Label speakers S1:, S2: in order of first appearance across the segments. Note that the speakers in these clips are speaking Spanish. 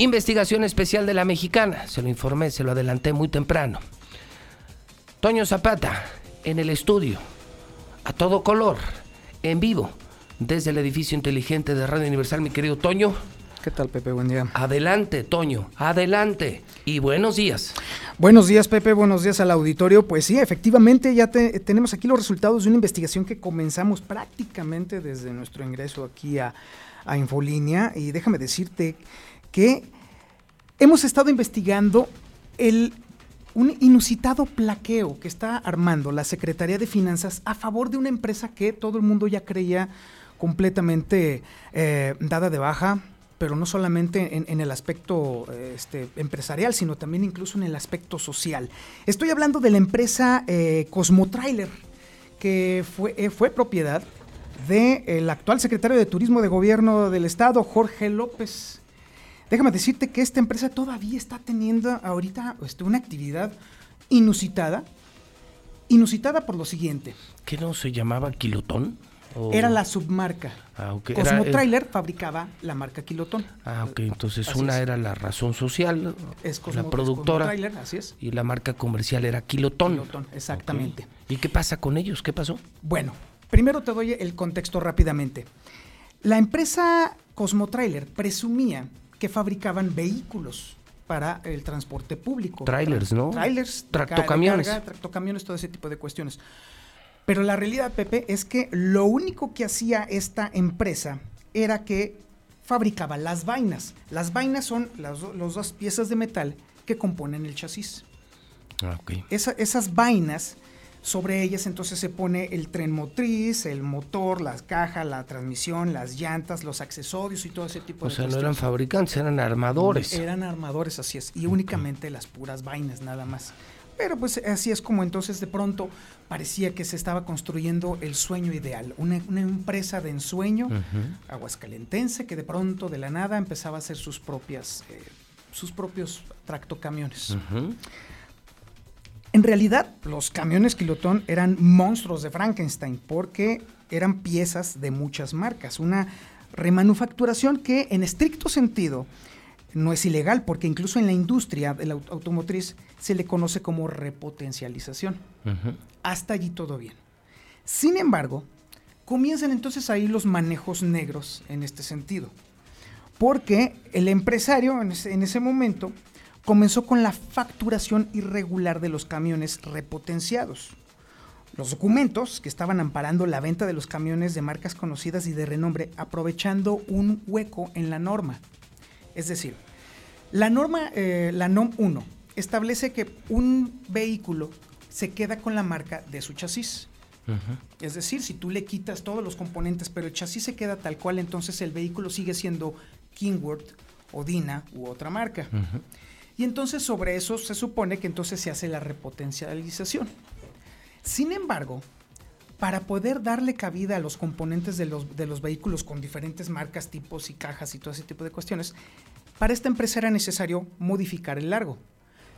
S1: Investigación especial de la mexicana. Se lo informé, se lo adelanté muy temprano. Toño Zapata, en el estudio, a todo color, en vivo, desde el edificio inteligente de Radio Universal, mi querido Toño.
S2: ¿Qué tal, Pepe? Buen día.
S1: Adelante, Toño, adelante. Y buenos días.
S2: Buenos días, Pepe. Buenos días al auditorio. Pues sí, efectivamente, ya tenemos aquí los resultados de una investigación que comenzamos prácticamente desde nuestro ingreso aquí a, a Infolínea. Y déjame decirte que hemos estado investigando el un inusitado plaqueo que está armando la Secretaría de Finanzas a favor de una empresa que todo el mundo ya creía completamente eh, dada de baja, pero no solamente en, el aspecto este, empresarial, sino también incluso en el aspecto social. Estoy hablando de la empresa eh, Cosmotrailer, que fue, eh, fue propiedad del actual secretario de Turismo de Gobierno del Estado, Jorge López. Déjame decirte que esta empresa todavía está teniendo ahorita este, una actividad inusitada. Inusitada por lo siguiente.
S1: ¿Qué no se llamaba Kilotón?
S2: Era la submarca. Ah, okay. Cosmo Trailer fabricaba la marca Kilotón.
S1: Ah, ok. Entonces una era la razón social, es la productora. Trailer, así es. Y la marca comercial era Kilotón.
S2: Kilotón, exactamente.
S1: ¿Y qué pasa con ellos? ¿Qué pasó?
S2: Bueno, primero te doy el contexto rápidamente. La empresa Cosmo Trailer presumía que fabricaban vehículos para el transporte público.
S1: Trailers, ¿no?
S2: Trailers,
S1: tractocamiones.
S2: tractocamiones, todo ese tipo de cuestiones. Pero la realidad, Pepe, es que lo único que hacía esta empresa era que fabricaba las vainas. Las vainas son las, dos piezas de metal que componen el chasis. Ah, okay. esas vainas sobre ellas entonces se pone el tren motriz, el motor, las cajas, la transmisión, las llantas, los accesorios y todo ese tipo
S1: de
S2: cosas.
S1: O sea, no eran fabricantes, eran armadores.
S2: Eran armadores, así es. Y únicamente las puras vainas, nada más. Pero pues así es como entonces de pronto parecía que se estaba construyendo el sueño ideal, una, empresa de ensueño aguascalentense que de pronto de la nada empezaba a hacer sus propias, eh, sus propios tractocamiones. En realidad, los camiones Kilotón eran monstruos de Frankenstein porque eran piezas de muchas marcas. Una remanufacturación que en estricto sentido no es ilegal porque incluso en la industria de la automotriz se le conoce como repotencialización. Hasta allí todo bien. Sin embargo, comienzan entonces ahí los manejos negros en este sentido. Porque el empresario en ese, en ese momento comenzó con la facturación irregular de los camiones repotenciados. Los documentos que estaban amparando la venta de los camiones de marcas conocidas y de renombre aprovechando un hueco en la norma. Es decir, la norma, eh, la NOM 1, establece que un vehículo se queda con la marca de su chasis. Es decir, si tú le quitas todos los componentes, pero el chasis se queda tal cual, entonces el vehículo sigue siendo Kingworth, Odina u otra marca. Y entonces sobre eso se supone que entonces se hace la repotencialización. Sin embargo, para poder darle cabida a los componentes de los, de los vehículos con diferentes marcas, tipos y cajas y todo ese tipo de cuestiones, para esta empresa era necesario modificar el largo.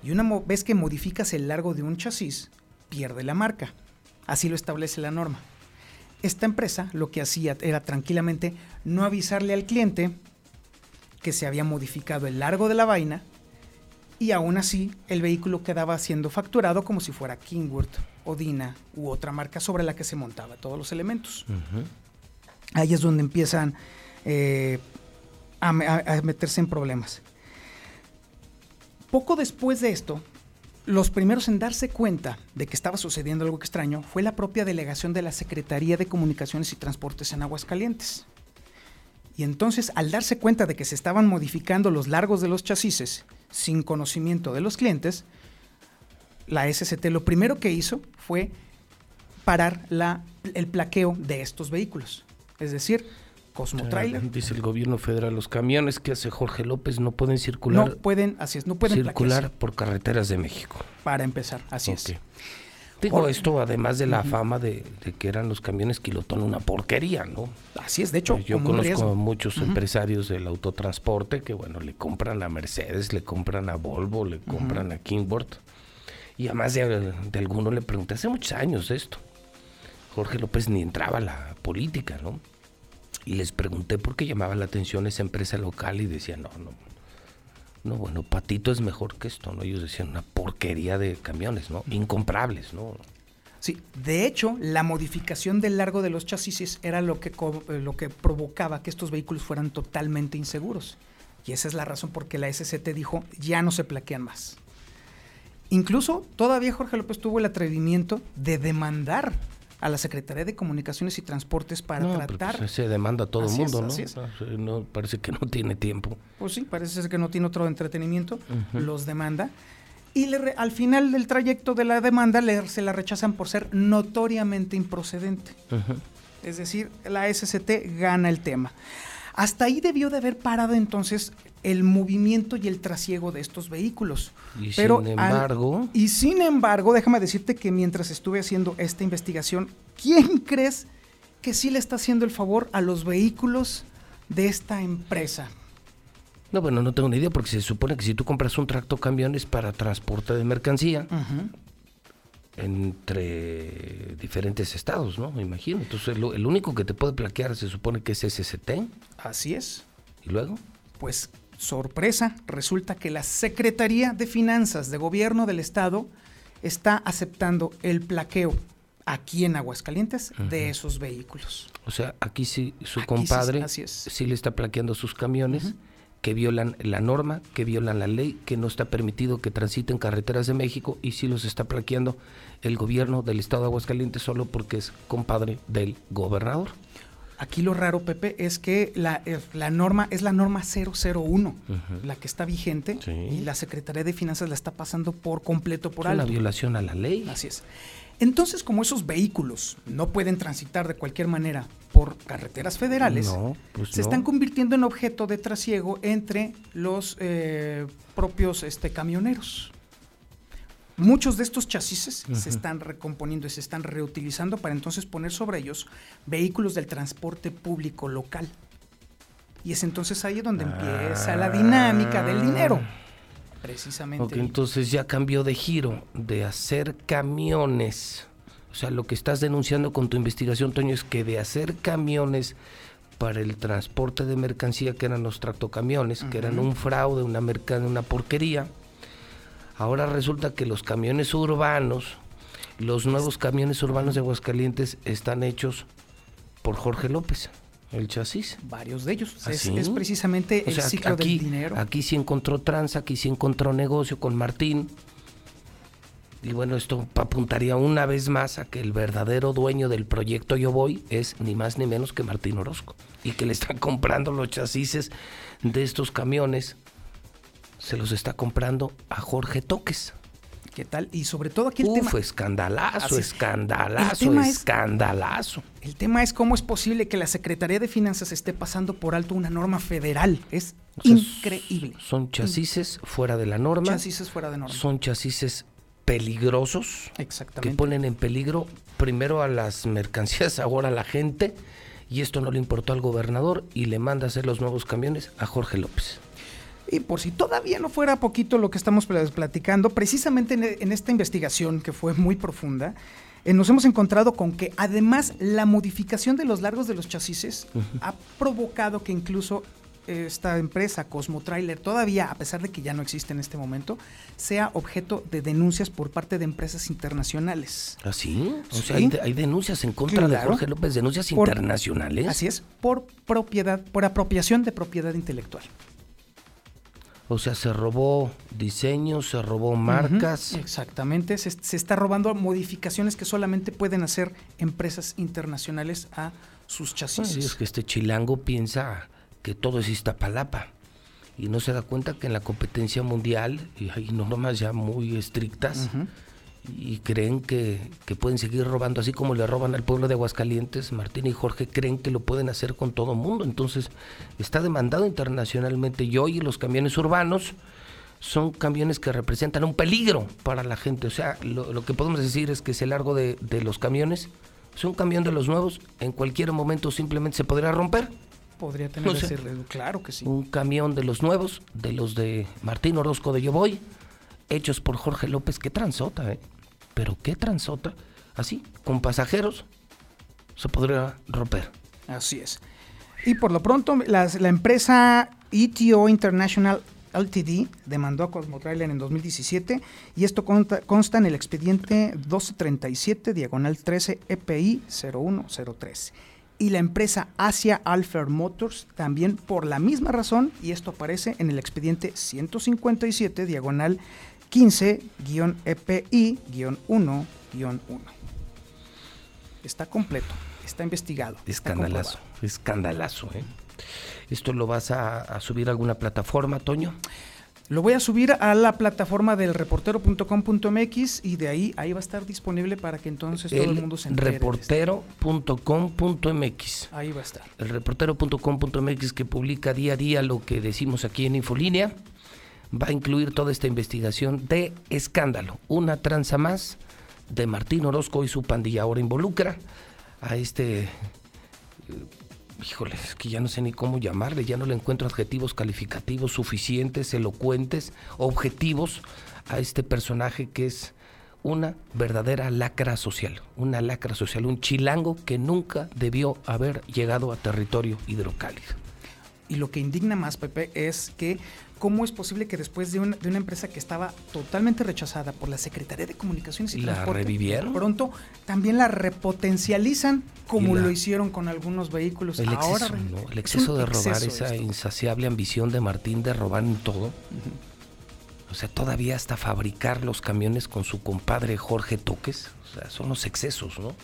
S2: Y una vez que modificas el largo de un chasis, pierde la marca. Así lo establece la norma. Esta empresa lo que hacía era tranquilamente no avisarle al cliente que se había modificado el largo de la vaina y aún así el vehículo quedaba siendo facturado como si fuera Kingworth, Odina u otra marca sobre la que se montaba todos los elementos. Ahí es donde empiezan eh, a, meterse en problemas. Poco después de esto, los primeros en darse cuenta de que estaba sucediendo algo extraño fue la propia delegación de la Secretaría de Comunicaciones y Transportes en Aguascalientes. Y entonces, al darse cuenta de que se estaban modificando los largos de los chasis sin conocimiento de los clientes, la SCT lo primero que hizo fue parar la, el plaqueo de estos vehículos. Es decir, Cosmo Trailer.
S1: Dice el gobierno federal, los camiones que hace Jorge López no pueden circular.
S2: No pueden, así es, no pueden
S1: circular por carreteras de México.
S2: Para empezar, así es.
S1: Digo esto además de la fama de, que eran los camiones Kilotón una porquería, ¿no?
S2: Así es, de hecho.
S1: Yo conozco a muchos empresarios del autotransporte que, bueno, le compran a Mercedes, le compran a Volvo, le compran a Kingboard. Y además de, de alguno le pregunté, hace muchos años esto. Jorge López ni entraba a la política, ¿no? Y les pregunté por qué llamaba la atención esa empresa local y decía, no, no, No, bueno, Patito es mejor que esto, ¿no? Ellos decían una porquería de camiones, ¿no? Incomprables, ¿no?
S2: Sí, de hecho, la modificación del largo de los chasis era lo que, eh, lo que provocaba que estos vehículos fueran totalmente inseguros. Y esa es la razón por que la SCT dijo, ya no se plaquean más. Incluso todavía Jorge López tuvo el atrevimiento de demandar a la Secretaría de Comunicaciones y Transportes para
S1: no, pues,
S2: tratar.
S1: se demanda a todo el mundo, ¿no? Parece que no tiene tiempo.
S2: Pues sí, parece que no tiene otro entretenimiento. Los demanda. Y le al final del trayecto de la demanda le, se la rechazan por ser notoriamente improcedente. Es decir, la SCT gana el tema. Hasta ahí debió de haber parado entonces el movimiento y el trasiego de estos vehículos.
S1: Y sin embargo...
S2: y sin embargo, déjame decirte que mientras estuve haciendo esta investigación, ¿quién crees que sí le está haciendo el favor a los vehículos de esta empresa?
S1: No, bueno, no tengo ni idea porque se supone que si tú compras un tracto camión es para transporte de mercancía entre diferentes estados, ¿no? Me imagino. Entonces, el único que te puede plaquear se supone que es SST.
S2: Así es.
S1: ¿Y luego?
S2: Pues sorpresa, resulta que la Secretaría de Finanzas de Gobierno del Estado está aceptando el plaqueo aquí en Aguascalientes de esos vehículos.
S1: O sea, aquí sí su compadre sí, le está plaqueando sus camiones que violan la norma, que violan la ley, que no está permitido que transiten carreteras de México y sí los está plaqueando el gobierno del estado de Aguascalientes solo porque es compadre del gobernador.
S2: Aquí lo raro, Pepe, es que la, eh, norma es la norma 001, la que está vigente, y la Secretaría de Finanzas la está pasando por completo por
S1: es
S2: alto.
S1: Una violación a la ley.
S2: Así es. Entonces, como esos vehículos no pueden transitar de cualquier manera por carreteras federales, pues se están convirtiendo en objeto de trasiego entre los eh, propios este, camioneros. Muchos de estos chasis se están recomponiendo y se están reutilizando para entonces poner sobre ellos vehículos del transporte público local. Y es entonces ahí donde empieza la dinámica del dinero. Precisamente.
S1: Ok, entonces ya cambió de giro de hacer camiones. O sea, lo que estás denunciando con tu investigación, Toño, es que de hacer camiones para el transporte de mercancía, que eran los tractocamiones, que eran un fraude, una, una porquería, Ahora resulta que los camiones urbanos, los nuevos camiones urbanos de Aguascalientes están hechos por Jorge López, el chasis.
S2: Varios de ellos. Es, ¿Ah, precisamente el ciclo
S1: aquí,
S2: del dinero.
S1: Aquí sí encontró tranza, aquí sí encontró negocio con Martín. Y bueno, esto apuntaría una vez más a que el verdadero dueño del proyecto Yo Voy es ni más ni menos que Martín Orozco. Y que le están comprando los chasis de estos camiones se los está comprando a Jorge Toques.
S2: ¿Qué tal? Y sobre todo aquí el
S1: Uf,
S2: tema.
S1: escandalazo, escandalazo, escandalazo.
S2: el tema es cómo es posible que la Secretaría de Finanzas esté pasando por alto una norma federal. Es increíble.
S1: Son chasis fuera de la norma.
S2: Chasis fuera de norma.
S1: Son chasis peligrosos.
S2: Exactamente.
S1: Que ponen en peligro primero a las mercancías, ahora a la gente. Y esto no le importó al gobernador y le manda a hacer los nuevos camiones a Jorge López.
S2: Y por si todavía no fuera poquito lo que estamos platicando, precisamente en, esta investigación que fue muy profunda, eh, nos hemos encontrado con que además la modificación de los largos de los chasis ha provocado que incluso esta empresa, Cosmo Trailer, todavía, a pesar de que ya no existe en este momento, sea objeto de denuncias por parte de empresas internacionales.
S1: ¿Ah, sí? O sea, hay, denuncias en contra de Jorge López, denuncias internacionales.
S2: Así es, por propiedad, por apropiación de propiedad intelectual.
S1: O sea, se robó diseños, se robó marcas.
S2: exactamente, se, está robando modificaciones que solamente pueden hacer empresas internacionales a sus chasis.
S1: es que este chilango piensa que todo es Iztapalapa y no se da cuenta que en la competencia mundial hay normas ya muy estrictas y creen que, pueden seguir robando, así como le roban al pueblo de Aguascalientes, Martín y Jorge creen que lo pueden hacer con todo mundo. Entonces, está demandado internacionalmente y hoy los camiones urbanos son camiones que representan un peligro para la gente. O sea, lo, que podemos decir es que ese largo de, los camiones es un camión de los nuevos, en cualquier momento simplemente se podría romper.
S2: Podría tener ese, claro que sí.
S1: Un camión de los nuevos, de los de Martín Orozco de Yo Voy, hechos por Jorge López, qué transota, ¿eh? Pero qué transota, así, con pasajeros, se podría romper.
S2: Así es. Y por lo pronto, la empresa ETO International Ltd. demandó a Cosmotrailer en 2017 y esto consta, en el expediente 1237 diagonal 13 EPI 0103. Y la empresa Asia Alpha Motors también por la misma razón y esto aparece en el expediente 157 diagonal 15-EPI-1-1. Está completo, está investigado.
S1: Escandalazo, escandalazo. ¿eh? ¿Esto lo vas a, subir a alguna plataforma, Toño?
S2: Lo voy a subir a la plataforma del reportero.com.mx y de ahí ahí va a estar disponible para que entonces todo el mundo se entere.
S1: Reportero.com.mx.
S2: Ahí va a estar.
S1: El reportero.com.mx que publica día a día lo que decimos aquí en Infolínea va a incluir toda esta investigación de escándalo. Una tranza más de Martín Orozco y su pandilla ahora involucra a este... Eh, híjole, es que ya no sé ni cómo llamarle, ya no le encuentro adjetivos calificativos suficientes, elocuentes, objetivos a este personaje que es una verdadera lacra social, una lacra social, un chilango que nunca debió haber llegado a territorio hidrocálido.
S2: Y lo que indigna más, Pepe, es que cómo es posible que después de una, de una empresa que estaba totalmente rechazada por la Secretaría de Comunicaciones y
S1: ¿La
S2: Transporte,
S1: revivieron?
S2: pronto también la repotencializan como lo hicieron con algunos vehículos.
S1: El exceso, el exceso de robar, esa insaciable ambición de Martín de robar en todo. O sea, todavía hasta fabricar los camiones con su compadre Jorge Toques. O sea, son los excesos, ¿no?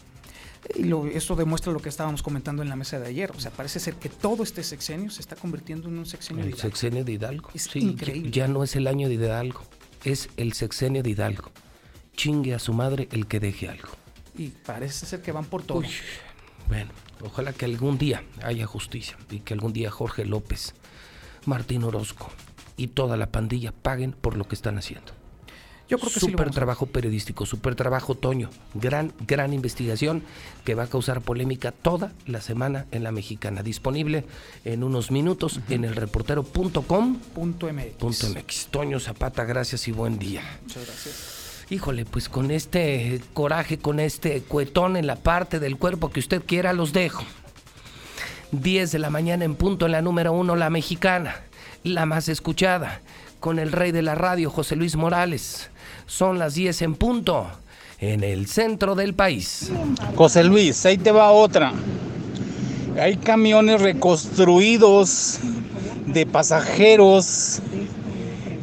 S2: Y lo, esto demuestra lo que estábamos comentando en la mesa de ayer. O sea, parece ser que todo este sexenio se está convirtiendo en un sexenio
S1: el de Hidalgo. sexenio de Hidalgo. Es increíble. Ya, no es el año de Hidalgo, es el sexenio de Hidalgo. Chingue a su madre el que deje algo.
S2: Y parece ser que van por todo.
S1: bueno, ojalá que algún día haya justicia y que algún día Jorge López, Martín Orozco y toda la pandilla paguen por lo que están haciendo.
S2: Yo creo que
S1: super trabajo periodístico, super trabajo Toño, gran, gran investigación que va a causar polémica toda la semana en la mexicana. Disponible en unos minutos en el reportero.com.mx. Toño Zapata, gracias y buen día.
S2: Muchas gracias.
S1: Híjole, pues con este coraje, con este cuetón en la parte del cuerpo que usted quiera, los dejo. 10 de la mañana en punto en la número uno, la mexicana, la más escuchada, con el rey de la radio, José Luis Morales. Son las 10 en punto en el centro del país.
S3: José Luis, ahí te va otra. Hay camiones reconstruidos de pasajeros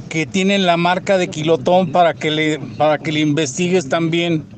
S3: que tienen la marca de kilotón para que le, para que le investigues también.